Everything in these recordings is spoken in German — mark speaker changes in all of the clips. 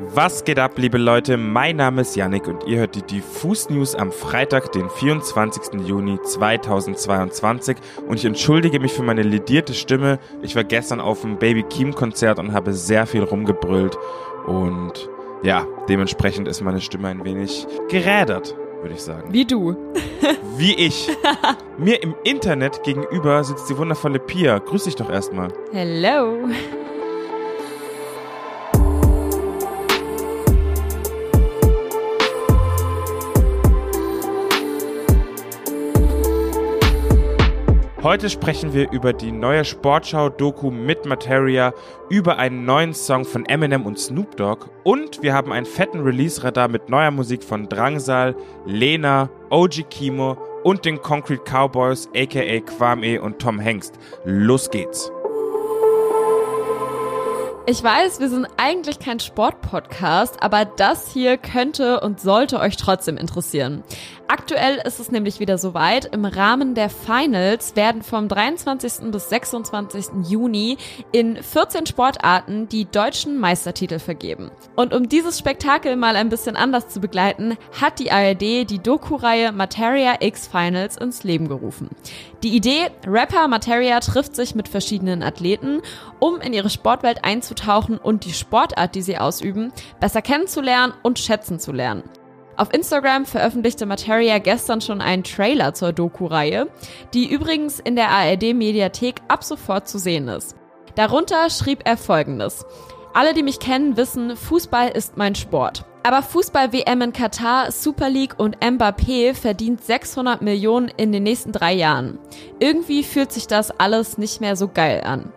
Speaker 1: Was geht ab, liebe Leute? Mein Name ist Yannick und ihr hört die Diffus News am Freitag, den 24. Juni 2022. Und ich entschuldige mich für meine ledierte Stimme. Ich war gestern auf dem Baby Keem Konzert und habe sehr viel rumgebrüllt. Und ja, dementsprechend ist meine Stimme ein wenig gerädert, würde ich sagen.
Speaker 2: Wie du.
Speaker 1: Wie ich. Mir im Internet gegenüber sitzt die wundervolle Pia. Grüß dich doch erstmal.
Speaker 2: Hello.
Speaker 1: Heute sprechen wir über die neue Sportschau-Doku mit Materia, über einen neuen Song von Eminem und Snoop Dogg und wir haben einen fetten Release-Radar mit neuer Musik von Drangsal, Lena, OG Kimo und den Concrete Cowboys aka Kwame und Tom Hengst. Los geht's!
Speaker 2: Ich weiß, wir sind eigentlich kein Sportpodcast, aber das hier könnte und sollte euch trotzdem interessieren. Aktuell ist es nämlich wieder soweit. Im Rahmen der Finals werden vom 23. bis 26. Juni in 14 Sportarten die deutschen Meistertitel vergeben. Und um dieses Spektakel mal ein bisschen anders zu begleiten, hat die ARD die Doku-Reihe Materia X Finals ins Leben gerufen. Die Idee, Rapper Materia trifft sich mit verschiedenen Athleten, um in ihre Sportwelt einzutauchen und die Sportart, die sie ausüben, besser kennenzulernen und schätzen zu lernen. Auf Instagram veröffentlichte Materia gestern schon einen Trailer zur Doku-Reihe, die übrigens in der ARD-Mediathek ab sofort zu sehen ist. Darunter schrieb er folgendes. Alle, die mich kennen, wissen, Fußball ist mein Sport. Aber Fußball-WM in Katar, Super League und Mbappé verdient 600 Millionen in den nächsten drei Jahren. Irgendwie fühlt sich das alles nicht mehr so geil an.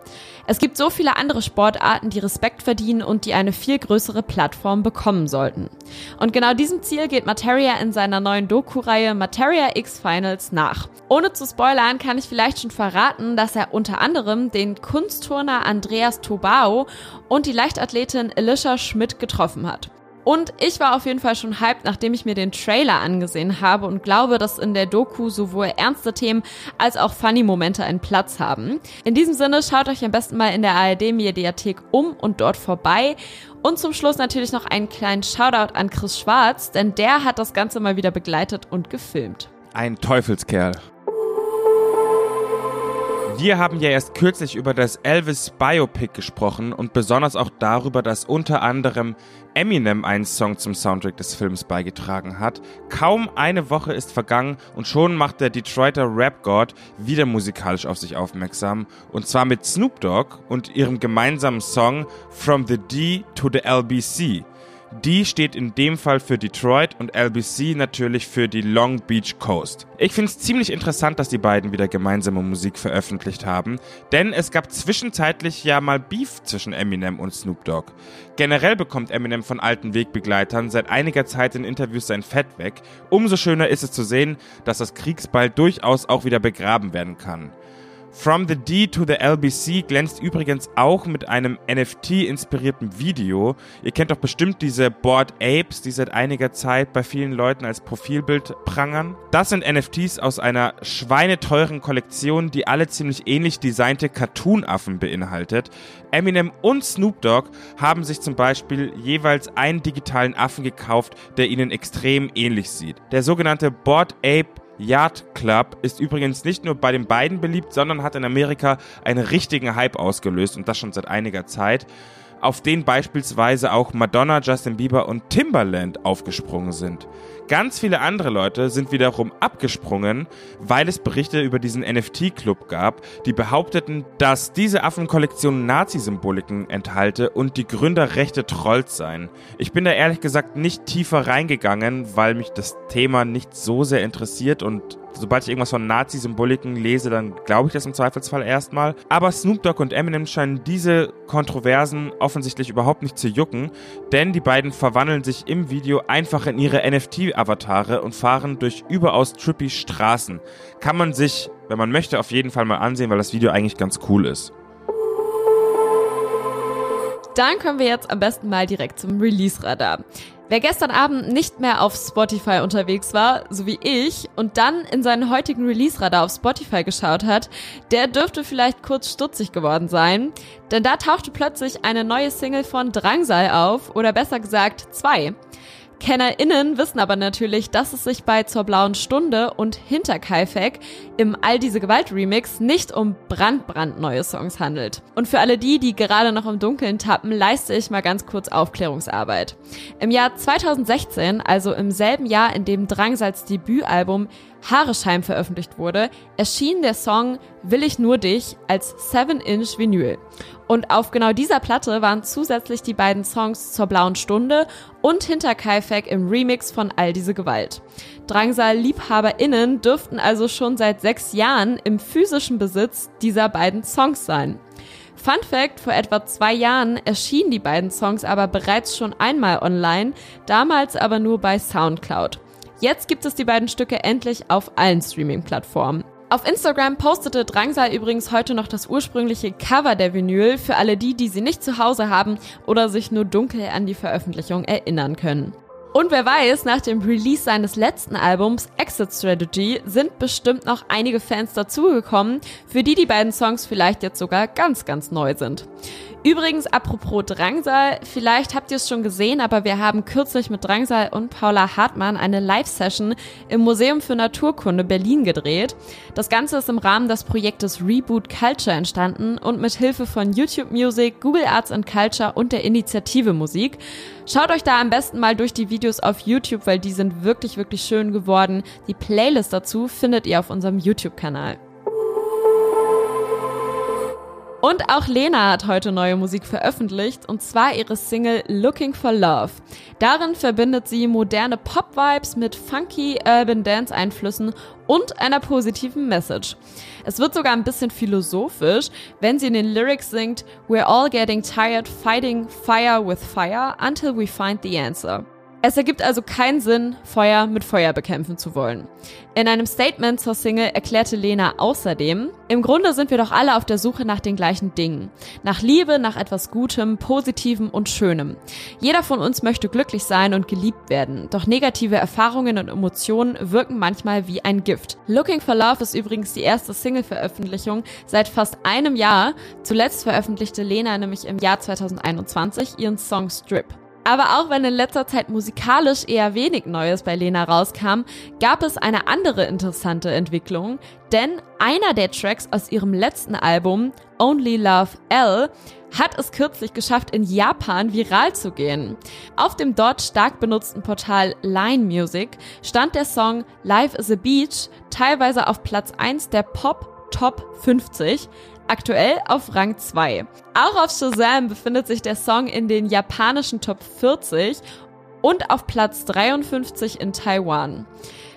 Speaker 2: Es gibt so viele andere Sportarten, die Respekt verdienen und die eine viel größere Plattform bekommen sollten. Und genau diesem Ziel geht Materia in seiner neuen Doku-Reihe Materia X Finals nach. Ohne zu spoilern kann ich vielleicht schon verraten, dass er unter anderem den Kunstturner Andreas Tobao und die Leichtathletin Elisha Schmidt getroffen hat. Und ich war auf jeden Fall schon hyped, nachdem ich mir den Trailer angesehen habe und glaube, dass in der Doku sowohl ernste Themen als auch funny Momente einen Platz haben. In diesem Sinne schaut euch am besten mal in der ARD Mediathek um und dort vorbei. Und zum Schluss natürlich noch einen kleinen Shoutout an Chris Schwarz, denn der hat das Ganze mal wieder begleitet und gefilmt.
Speaker 1: Ein Teufelskerl. Wir haben ja erst kürzlich über das Elvis Biopic gesprochen und besonders auch darüber, dass unter anderem Eminem einen Song zum Soundtrack des Films beigetragen hat. Kaum eine Woche ist vergangen und schon macht der Detroiter Rap-God wieder musikalisch auf sich aufmerksam und zwar mit Snoop Dogg und ihrem gemeinsamen Song From the D to the LBC. Die steht in dem Fall für Detroit und LBC natürlich für die Long Beach Coast. Ich finde es ziemlich interessant, dass die beiden wieder gemeinsame Musik veröffentlicht haben, denn es gab zwischenzeitlich ja mal Beef zwischen Eminem und Snoop Dogg. Generell bekommt Eminem von alten Wegbegleitern seit einiger Zeit in Interviews sein Fett weg. Umso schöner ist es zu sehen, dass das Kriegsball durchaus auch wieder begraben werden kann. From the D to the LBC glänzt übrigens auch mit einem NFT-inspirierten Video. Ihr kennt doch bestimmt diese Board Apes, die seit einiger Zeit bei vielen Leuten als Profilbild prangern. Das sind NFTs aus einer schweineteuren Kollektion, die alle ziemlich ähnlich designte Cartoon-Affen beinhaltet. Eminem und Snoop Dogg haben sich zum Beispiel jeweils einen digitalen Affen gekauft, der ihnen extrem ähnlich sieht. Der sogenannte Board Ape Yacht Club ist übrigens nicht nur bei den beiden beliebt, sondern hat in Amerika einen richtigen Hype ausgelöst und das schon seit einiger Zeit auf den beispielsweise auch Madonna, Justin Bieber und Timbaland aufgesprungen sind. Ganz viele andere Leute sind wiederum abgesprungen, weil es Berichte über diesen NFT-Club gab, die behaupteten, dass diese Affenkollektion Nazi-Symboliken enthalte und die Gründer rechte Trolls seien. Ich bin da ehrlich gesagt nicht tiefer reingegangen, weil mich das Thema nicht so sehr interessiert und sobald ich irgendwas von Nazi-Symboliken lese, dann glaube ich das im Zweifelsfall erstmal. Aber Snoop Dogg und Eminem scheinen diese Kontroversen offensichtlich überhaupt nicht zu jucken, denn die beiden verwandeln sich im Video einfach in ihre NFT-Avatare und fahren durch überaus trippy Straßen. Kann man sich, wenn man möchte, auf jeden Fall mal ansehen, weil das Video eigentlich ganz cool ist.
Speaker 2: Dann kommen wir jetzt am besten mal direkt zum Release-Radar. Wer gestern Abend nicht mehr auf Spotify unterwegs war, so wie ich, und dann in seinen heutigen Release-Radar auf Spotify geschaut hat, der dürfte vielleicht kurz stutzig geworden sein. Denn da tauchte plötzlich eine neue Single von Drangsal auf, oder besser gesagt zwei. KennerInnen wissen aber natürlich, dass es sich bei Zur blauen Stunde und Hinter Kaifek im All diese Gewalt Remix nicht um brandbrandneue Songs handelt. Und für alle die, die gerade noch im Dunkeln tappen, leiste ich mal ganz kurz Aufklärungsarbeit. Im Jahr 2016, also im selben Jahr, in dem Drangsals Debütalbum Haaresheim veröffentlicht wurde, erschien der Song Will ich nur dich als 7-Inch Vinyl. Und auf genau dieser Platte waren zusätzlich die beiden Songs zur blauen Stunde und Hinter Kaifek im Remix von All diese Gewalt. Drangsal-LiebhaberInnen dürften also schon seit sechs Jahren im physischen Besitz dieser beiden Songs sein. Fun Fact, vor etwa zwei Jahren erschienen die beiden Songs aber bereits schon einmal online, damals aber nur bei Soundcloud. Jetzt gibt es die beiden Stücke endlich auf allen Streaming-Plattformen. Auf Instagram postete Drangsal übrigens heute noch das ursprüngliche Cover der Vinyl für alle die, die sie nicht zu Hause haben oder sich nur dunkel an die Veröffentlichung erinnern können. Und wer weiß, nach dem Release seines letzten Albums Exit Strategy sind bestimmt noch einige Fans dazugekommen, für die die beiden Songs vielleicht jetzt sogar ganz, ganz neu sind. Übrigens, apropos Drangsal, vielleicht habt ihr es schon gesehen, aber wir haben kürzlich mit Drangsal und Paula Hartmann eine Live-Session im Museum für Naturkunde Berlin gedreht. Das Ganze ist im Rahmen des Projektes Reboot Culture entstanden und mit Hilfe von YouTube Music, Google Arts and Culture und der Initiative Musik. Schaut euch da am besten mal durch die Videos auf YouTube, weil die sind wirklich, wirklich schön geworden. Die Playlist dazu findet ihr auf unserem YouTube-Kanal. Und auch Lena hat heute neue Musik veröffentlicht, und zwar ihre Single Looking for Love. Darin verbindet sie moderne Pop-Vibes mit funky Urban Dance-Einflüssen und einer positiven Message. Es wird sogar ein bisschen philosophisch, wenn sie in den Lyrics singt, We're all getting tired fighting fire with fire until we find the answer. Es ergibt also keinen Sinn, Feuer mit Feuer bekämpfen zu wollen. In einem Statement zur Single erklärte Lena außerdem, im Grunde sind wir doch alle auf der Suche nach den gleichen Dingen. Nach Liebe, nach etwas Gutem, Positivem und Schönem. Jeder von uns möchte glücklich sein und geliebt werden, doch negative Erfahrungen und Emotionen wirken manchmal wie ein Gift. Looking for Love ist übrigens die erste Single-Veröffentlichung seit fast einem Jahr. Zuletzt veröffentlichte Lena nämlich im Jahr 2021 ihren Song Strip. Aber auch wenn in letzter Zeit musikalisch eher wenig Neues bei Lena rauskam, gab es eine andere interessante Entwicklung, denn einer der Tracks aus ihrem letzten Album, Only Love L, hat es kürzlich geschafft, in Japan viral zu gehen. Auf dem dort stark benutzten Portal Line Music stand der Song Life is a Beach teilweise auf Platz 1 der Pop Top 50, aktuell auf Rang 2. Auch auf Shazam befindet sich der Song in den japanischen Top 40 und auf Platz 53 in Taiwan.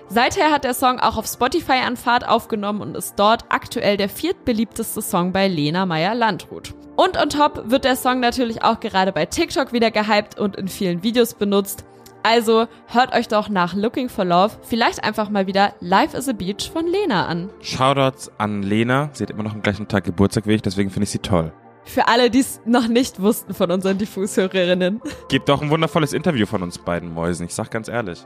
Speaker 2: Seither hat der Song auch auf Spotify an Fahrt aufgenommen und ist dort aktuell der viertbeliebteste Song bei Lena Meyer-Landrut. Und on top wird der Song natürlich auch gerade bei TikTok wieder gehypt und in vielen Videos benutzt. Also hört euch doch nach Looking for Love vielleicht einfach mal wieder Life is a Beach von Lena an.
Speaker 1: Shoutouts an Lena. Sie hat immer noch am gleichen Tag Geburtstag wie ich, deswegen finde ich sie toll.
Speaker 2: Für alle, die es noch nicht wussten von unseren Diffushörerinnen.
Speaker 1: Gibt doch ein wundervolles Interview von uns beiden Mäusen, ich sag ganz ehrlich.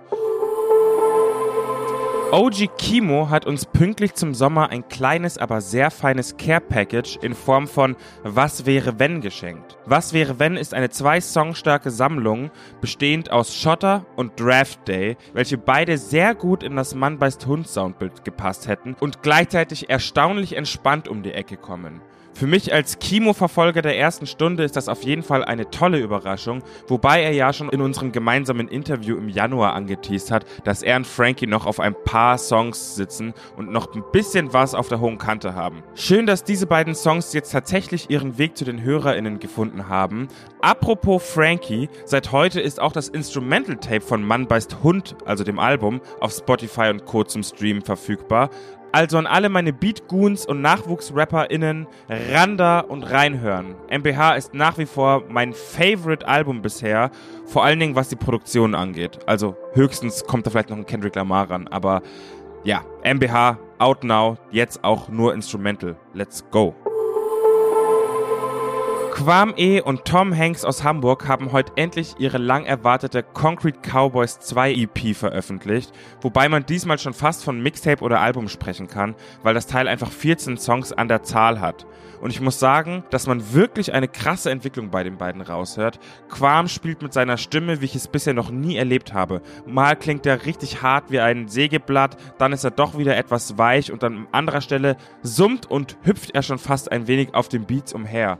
Speaker 1: OG Kimo hat uns pünktlich zum Sommer ein kleines, aber sehr feines Care-Package in Form von Was wäre wenn geschenkt. Was wäre wenn ist eine zwei Song starke Sammlung, bestehend aus Schotter und Draft Day, welche beide sehr gut in das Mann beißt Hund Soundbild gepasst hätten und gleichzeitig erstaunlich entspannt um die Ecke kommen. Für mich als Kimo-Verfolger der ersten Stunde ist das auf jeden Fall eine tolle Überraschung, wobei er ja schon in unserem gemeinsamen Interview im Januar angeteased hat, dass er und Frankie noch auf ein paar Songs sitzen und noch ein bisschen was auf der hohen Kante haben. Schön, dass diese beiden Songs jetzt tatsächlich ihren Weg zu den HörerInnen gefunden haben. Apropos Frankie, seit heute ist auch das Instrumental Tape von Mann beißt Hund, also dem Album, auf Spotify und Co. zum Streamen verfügbar. Also an alle meine Beatgoons und NachwuchsrapperInnen, Randa und reinhören. MBH ist nach wie vor mein Favorite Album bisher, vor allen Dingen was die Produktion angeht. Also höchstens kommt da vielleicht noch ein Kendrick Lamar ran, aber ja, MBH, out now, jetzt auch nur Instrumental. Let's go. Quam E. und Tom Hanks aus Hamburg haben heute endlich ihre lang erwartete Concrete Cowboys 2 EP veröffentlicht, wobei man diesmal schon fast von Mixtape oder Album sprechen kann, weil das Teil einfach 14 Songs an der Zahl hat. Und ich muss sagen, dass man wirklich eine krasse Entwicklung bei den beiden raushört. Quam spielt mit seiner Stimme, wie ich es bisher noch nie erlebt habe. Mal klingt er richtig hart wie ein Sägeblatt, dann ist er doch wieder etwas weich und an anderer Stelle summt und hüpft er schon fast ein wenig auf den Beats umher.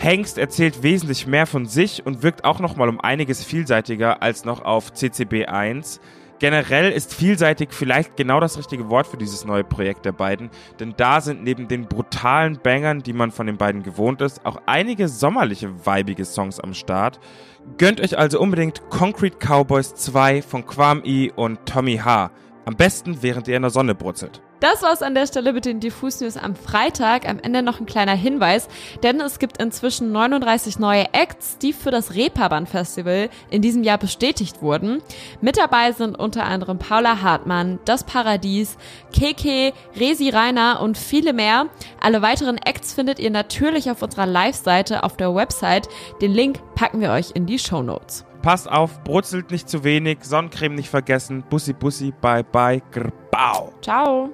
Speaker 1: Hengst erzählt wesentlich mehr von sich und wirkt auch nochmal um einiges vielseitiger als noch auf CCB 1. Generell ist vielseitig vielleicht genau das richtige Wort für dieses neue Projekt der beiden, denn da sind neben den brutalen Bangern, die man von den beiden gewohnt ist, auch einige sommerliche, weibige Songs am Start. Gönnt euch also unbedingt Concrete Cowboys 2 von Quam E und Tommy H. Am besten, während ihr in der Sonne brutzelt.
Speaker 2: Das war's an der Stelle mit den Diffus News am Freitag. Am Ende noch ein kleiner Hinweis, denn es gibt inzwischen 39 neue Acts, die für das Reeperbahn Festival in diesem Jahr bestätigt wurden. Mit dabei sind unter anderem Paula Hartmann, Das Paradies, Keke, Resi Rainer und viele mehr. Alle weiteren Acts findet ihr natürlich auf unserer Live-Seite auf der Website. Den Link packen wir euch in die Show Notes.
Speaker 1: Passt auf, brutzelt nicht zu wenig, Sonnencreme nicht vergessen. Bussi, bussi, bye, bye, grbau.
Speaker 2: Ciao.